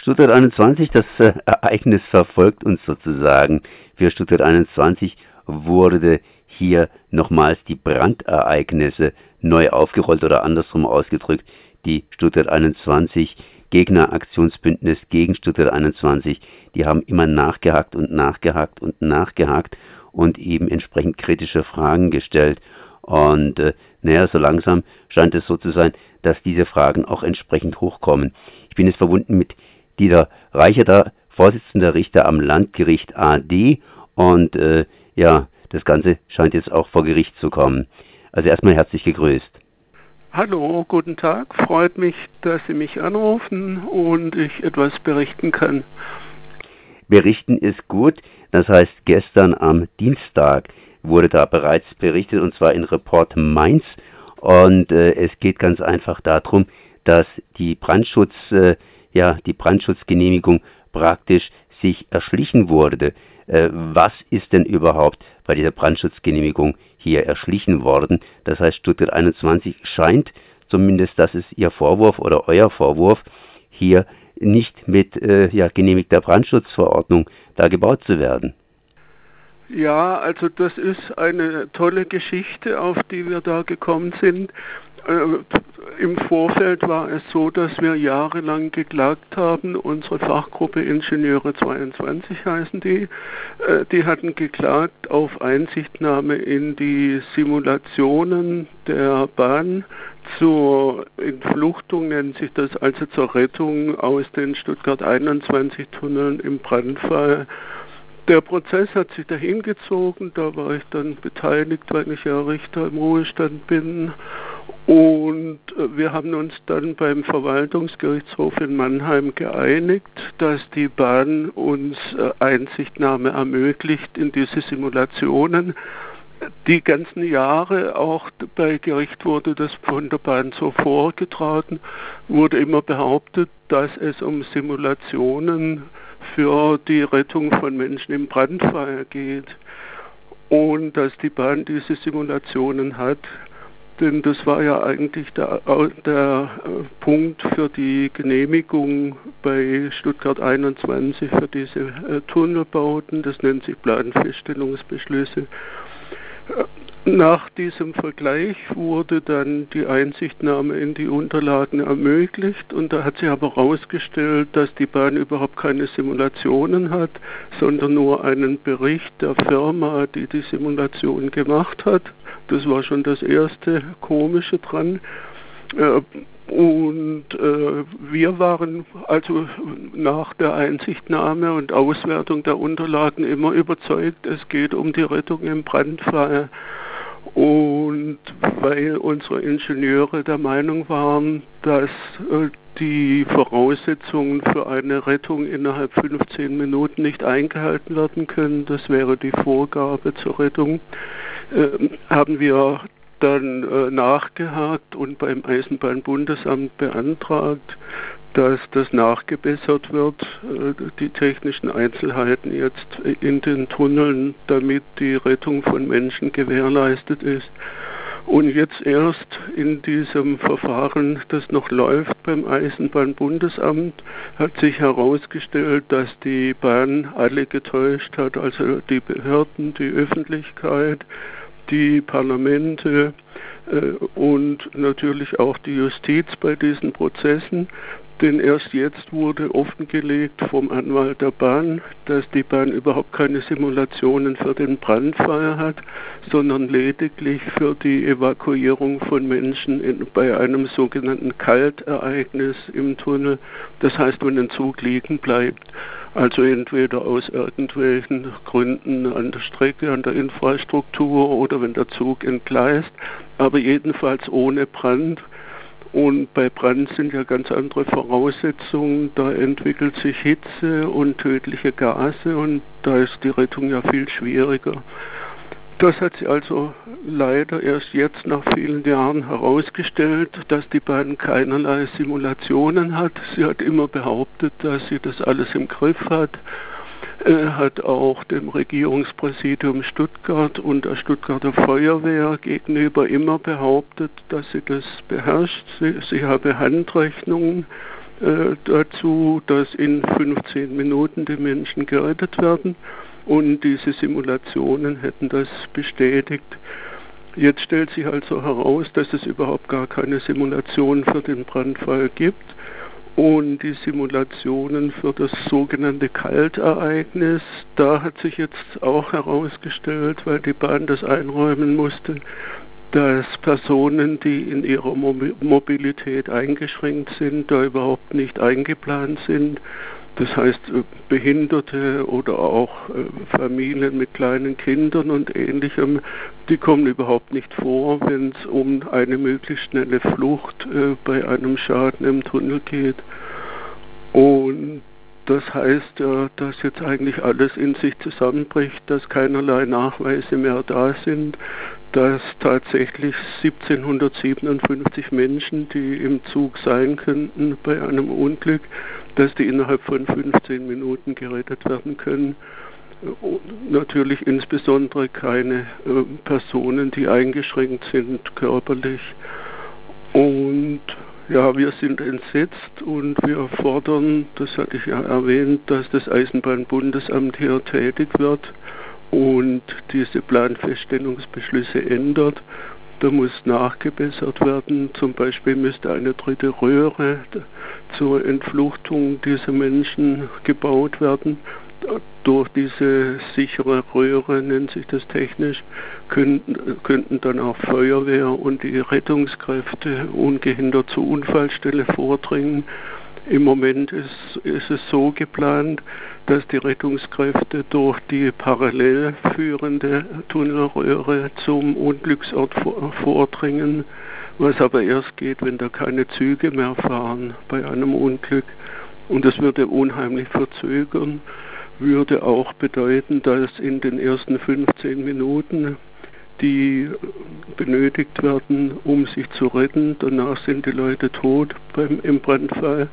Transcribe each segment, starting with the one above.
Stuttgart 21, das äh, Ereignis verfolgt uns sozusagen. Für Stuttgart 21 wurde hier nochmals die Brandereignisse neu aufgerollt oder andersrum ausgedrückt. Die Stuttgart 21 Gegneraktionsbündnis gegen Stuttgart 21, die haben immer nachgehakt und nachgehakt und nachgehakt und eben entsprechend kritische Fragen gestellt. Und äh, naja, so langsam scheint es so zu sein, dass diese Fragen auch entsprechend hochkommen. Ich bin jetzt verbunden mit Dieter Reicher, Vorsitzender Richter am Landgericht AD und äh, ja, das Ganze scheint jetzt auch vor Gericht zu kommen. Also erstmal herzlich gegrüßt. Hallo, guten Tag. Freut mich, dass Sie mich anrufen und ich etwas berichten kann. Berichten ist gut. Das heißt, gestern am Dienstag wurde da bereits berichtet und zwar in Report Mainz. Und äh, es geht ganz einfach darum, dass die Brandschutz, äh, ja, die Brandschutzgenehmigung praktisch sich erschlichen wurde. Äh, was ist denn überhaupt bei dieser Brandschutzgenehmigung hier erschlichen worden? Das heißt, Stuttgart 21 scheint, zumindest das ist Ihr Vorwurf oder euer Vorwurf, hier nicht mit äh, ja, genehmigter Brandschutzverordnung da gebaut zu werden. Ja, also das ist eine tolle Geschichte, auf die wir da gekommen sind. Äh, Im Vorfeld war es so, dass wir jahrelang geklagt haben. Unsere Fachgruppe Ingenieure 22 heißen die. Äh, die hatten geklagt auf Einsichtnahme in die Simulationen der Bahn zur Entfluchtung, nennt sich das, also zur Rettung aus den Stuttgart 21 Tunneln im Brandfall der Prozess hat sich dahin gezogen, da war ich dann beteiligt, weil ich ja Richter im Ruhestand bin. Und äh, wir haben uns dann beim Verwaltungsgerichtshof in Mannheim geeinigt, dass die Bahn uns äh, Einsichtnahme ermöglicht in diese Simulationen. Die ganzen Jahre auch bei Gericht wurde das von der Bahn so vorgetragen, wurde immer behauptet, dass es um Simulationen für die Rettung von Menschen im Brandfall geht und dass die Bahn diese Simulationen hat. Denn das war ja eigentlich der, der äh, Punkt für die Genehmigung bei Stuttgart 21 für diese äh, Tunnelbauten. Das nennt sich Planfeststellungsbeschlüsse. Nach diesem Vergleich wurde dann die Einsichtnahme in die Unterlagen ermöglicht und da hat sich aber herausgestellt, dass die Bahn überhaupt keine Simulationen hat, sondern nur einen Bericht der Firma, die die Simulation gemacht hat. Das war schon das erste Komische dran. Äh, und äh, wir waren also nach der Einsichtnahme und Auswertung der Unterlagen immer überzeugt, es geht um die Rettung im Brandfall. Und weil unsere Ingenieure der Meinung waren, dass äh, die Voraussetzungen für eine Rettung innerhalb 15 Minuten nicht eingehalten werden können, das wäre die Vorgabe zur Rettung, äh, haben wir dann äh, nachgehakt und beim Eisenbahnbundesamt beantragt, dass das nachgebessert wird, äh, die technischen Einzelheiten jetzt in den Tunneln, damit die Rettung von Menschen gewährleistet ist. Und jetzt erst in diesem Verfahren, das noch läuft beim Eisenbahnbundesamt, hat sich herausgestellt, dass die Bahn alle getäuscht hat, also die Behörden, die Öffentlichkeit, die Parlamente äh, und natürlich auch die Justiz bei diesen Prozessen denn erst jetzt wurde offengelegt vom Anwalt der Bahn, dass die Bahn überhaupt keine Simulationen für den Brandfall hat, sondern lediglich für die Evakuierung von Menschen in, bei einem sogenannten Kaltereignis im Tunnel. Das heißt, wenn ein Zug liegen bleibt, also entweder aus irgendwelchen Gründen an der Strecke, an der Infrastruktur oder wenn der Zug entgleist, aber jedenfalls ohne Brand und bei Brand sind ja ganz andere Voraussetzungen. Da entwickelt sich Hitze und tödliche Gase und da ist die Rettung ja viel schwieriger. Das hat sie also leider erst jetzt nach vielen Jahren herausgestellt, dass die Bahn keinerlei Simulationen hat. Sie hat immer behauptet, dass sie das alles im Griff hat hat auch dem Regierungspräsidium Stuttgart und der Stuttgarter Feuerwehr gegenüber immer behauptet, dass sie das beherrscht. Sie, sie habe Handrechnungen äh, dazu, dass in 15 Minuten die Menschen gerettet werden und diese Simulationen hätten das bestätigt. Jetzt stellt sich also heraus, dass es überhaupt gar keine Simulation für den Brandfall gibt und die Simulationen für das sogenannte Kaltereignis, da hat sich jetzt auch herausgestellt, weil die Bahn das einräumen musste, dass Personen, die in ihrer Mobilität eingeschränkt sind, da überhaupt nicht eingeplant sind. Das heißt, äh, Behinderte oder auch äh, Familien mit kleinen Kindern und ähnlichem, die kommen überhaupt nicht vor, wenn es um eine möglichst schnelle Flucht äh, bei einem Schaden im Tunnel geht. Und das heißt ja, dass jetzt eigentlich alles in sich zusammenbricht, dass keinerlei Nachweise mehr da sind, dass tatsächlich 1757 Menschen, die im Zug sein könnten bei einem Unglück, dass die innerhalb von 15 Minuten gerettet werden können. Und natürlich insbesondere keine äh, Personen, die eingeschränkt sind körperlich. Und ja, wir sind entsetzt und wir fordern, das hatte ich ja erwähnt, dass das Eisenbahnbundesamt hier tätig wird und diese Planfeststellungsbeschlüsse ändert. Da muss nachgebessert werden. Zum Beispiel müsste eine dritte Röhre zur Entfluchtung dieser Menschen gebaut werden durch diese sichere Röhre, nennt sich das technisch, könnten, könnten dann auch Feuerwehr und die Rettungskräfte ungehindert zur Unfallstelle vordringen. Im Moment ist, ist es so geplant, dass die Rettungskräfte durch die parallel führende Tunnelröhre zum Unglücksort vordringen, was aber erst geht, wenn da keine Züge mehr fahren bei einem Unglück. Und das würde unheimlich verzögern würde auch bedeuten, dass in den ersten 15 Minuten, die benötigt werden, um sich zu retten, danach sind die Leute tot beim, im Brandfall,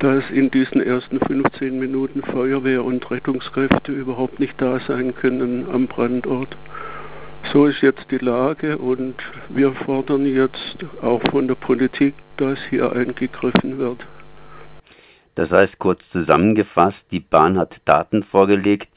dass in diesen ersten 15 Minuten Feuerwehr und Rettungskräfte überhaupt nicht da sein können am Brandort. So ist jetzt die Lage und wir fordern jetzt auch von der Politik, dass hier eingegriffen wird. Das heißt, kurz zusammengefasst, die Bahn hat Daten vorgelegt,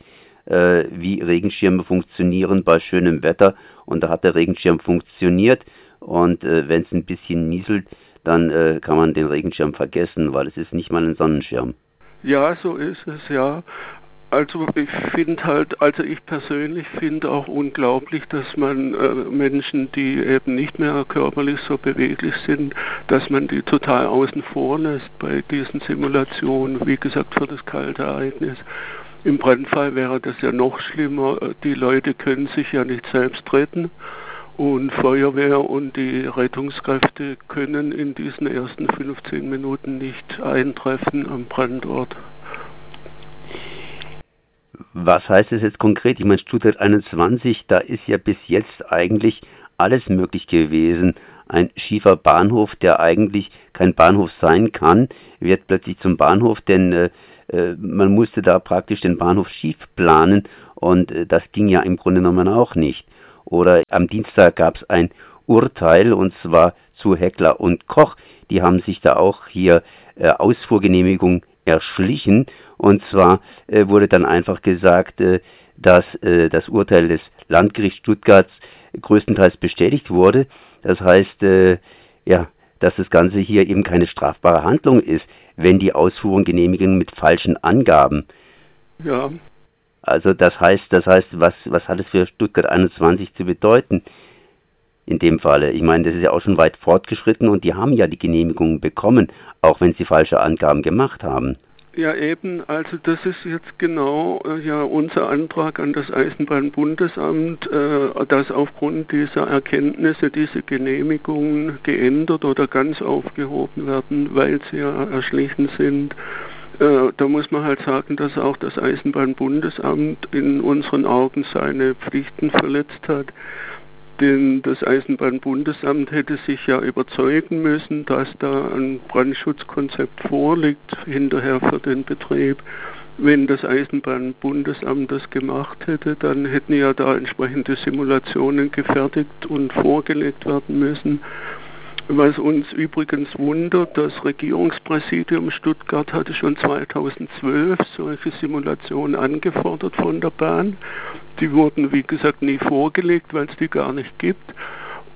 äh, wie Regenschirme funktionieren bei schönem Wetter und da hat der Regenschirm funktioniert und äh, wenn es ein bisschen nieselt, dann äh, kann man den Regenschirm vergessen, weil es ist nicht mal ein Sonnenschirm. Ja, so ist es, ja. Also ich finde halt, also ich persönlich finde auch unglaublich, dass man äh, Menschen, die eben nicht mehr körperlich so beweglich sind, dass man die total außen vor lässt bei diesen Simulationen, wie gesagt, für das kalte Ereignis. Im Brandfall wäre das ja noch schlimmer. Die Leute können sich ja nicht selbst retten und Feuerwehr und die Rettungskräfte können in diesen ersten 15 Minuten nicht eintreffen am Brandort. Was heißt es jetzt konkret? Ich meine, Stuttgart 21, da ist ja bis jetzt eigentlich alles möglich gewesen. Ein schiefer Bahnhof, der eigentlich kein Bahnhof sein kann, wird plötzlich zum Bahnhof, denn äh, äh man musste da praktisch den Bahnhof schief planen und äh, das ging ja im Grunde genommen auch nicht. Oder am Dienstag gab es ein Urteil und zwar zu Heckler und Koch. Die haben sich da auch hier äh, Ausfuhrgenehmigung erschlichen und zwar äh, wurde dann einfach gesagt, äh, dass äh, das Urteil des Landgerichts Stuttgarts größtenteils bestätigt wurde. Das heißt, äh, ja, dass das Ganze hier eben keine strafbare Handlung ist, wenn die Ausfuhrung genehmigen mit falschen Angaben. Ja. Also das heißt, das heißt, was, was hat es für Stuttgart 21 zu bedeuten? In dem Falle. Ich meine, das ist ja auch schon weit fortgeschritten und die haben ja die Genehmigung bekommen, auch wenn sie falsche Angaben gemacht haben. Ja, eben. Also das ist jetzt genau äh, ja unser Antrag an das Eisenbahnbundesamt, äh, dass aufgrund dieser Erkenntnisse diese Genehmigungen geändert oder ganz aufgehoben werden, weil sie ja erschlichen sind. Äh, da muss man halt sagen, dass auch das Eisenbahnbundesamt in unseren Augen seine Pflichten verletzt hat. Denn das Eisenbahnbundesamt hätte sich ja überzeugen müssen, dass da ein Brandschutzkonzept vorliegt, hinterher für den Betrieb. Wenn das Eisenbahnbundesamt das gemacht hätte, dann hätten ja da entsprechende Simulationen gefertigt und vorgelegt werden müssen. Was uns übrigens wundert, das Regierungspräsidium Stuttgart hatte schon 2012 solche Simulationen angefordert von der Bahn. Die wurden, wie gesagt, nie vorgelegt, weil es die gar nicht gibt.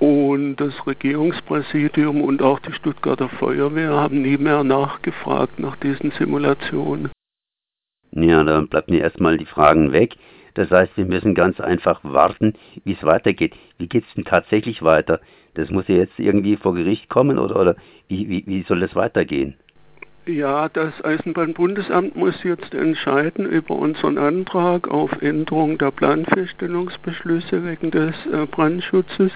Und das Regierungspräsidium und auch die Stuttgarter Feuerwehr haben nie mehr nachgefragt nach diesen Simulationen. Ja, dann bleiben erstmal die Fragen weg. Das heißt, wir müssen ganz einfach warten, wie es weitergeht. Wie geht es denn tatsächlich weiter? Das muss ja jetzt irgendwie vor Gericht kommen oder, oder wie, wie, wie soll das weitergehen? Ja, das Eisenbahnbundesamt muss jetzt entscheiden über unseren Antrag auf Änderung der Planfeststellungsbeschlüsse wegen des äh, Brandschutzes.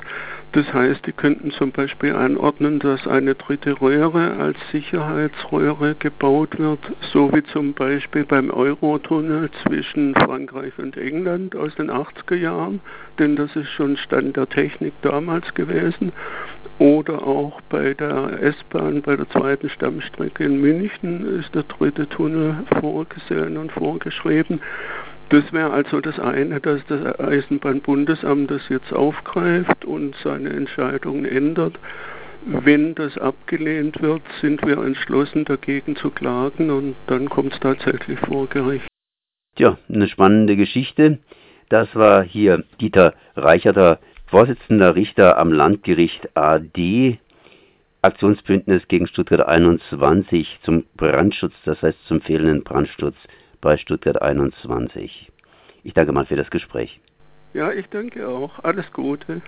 Das heißt, die könnten zum Beispiel anordnen, dass eine dritte Röhre als Sicherheitsröhre gebaut wird, so wie zum Beispiel beim Eurotunnel zwischen Frankreich und England aus den 80er Jahren, denn das ist schon Stand der Technik damals gewesen oder auch bei der S-Bahn, bei der zweiten Stammstrecke in München ist der dritte Tunnel vorgesehen und vorgeschrieben. Das wäre also das eine, dass das Eisenbahnbundesamt das jetzt aufgreift und seine Entscheidung ändert. Wenn das abgelehnt wird, sind wir entschlossen dagegen zu klagen und dann kommt es tatsächlich vor Gericht. Tja, eine spannende Geschichte. Das war hier Dieter Reicherter Vorsitzender Richter am Landgericht AD, Aktionsbündnis gegen Stuttgart 21 zum Brandschutz, das heißt zum fehlenden Brandschutz bei Stuttgart 21. Ich danke mal für das Gespräch. Ja, ich danke auch. Alles Gute.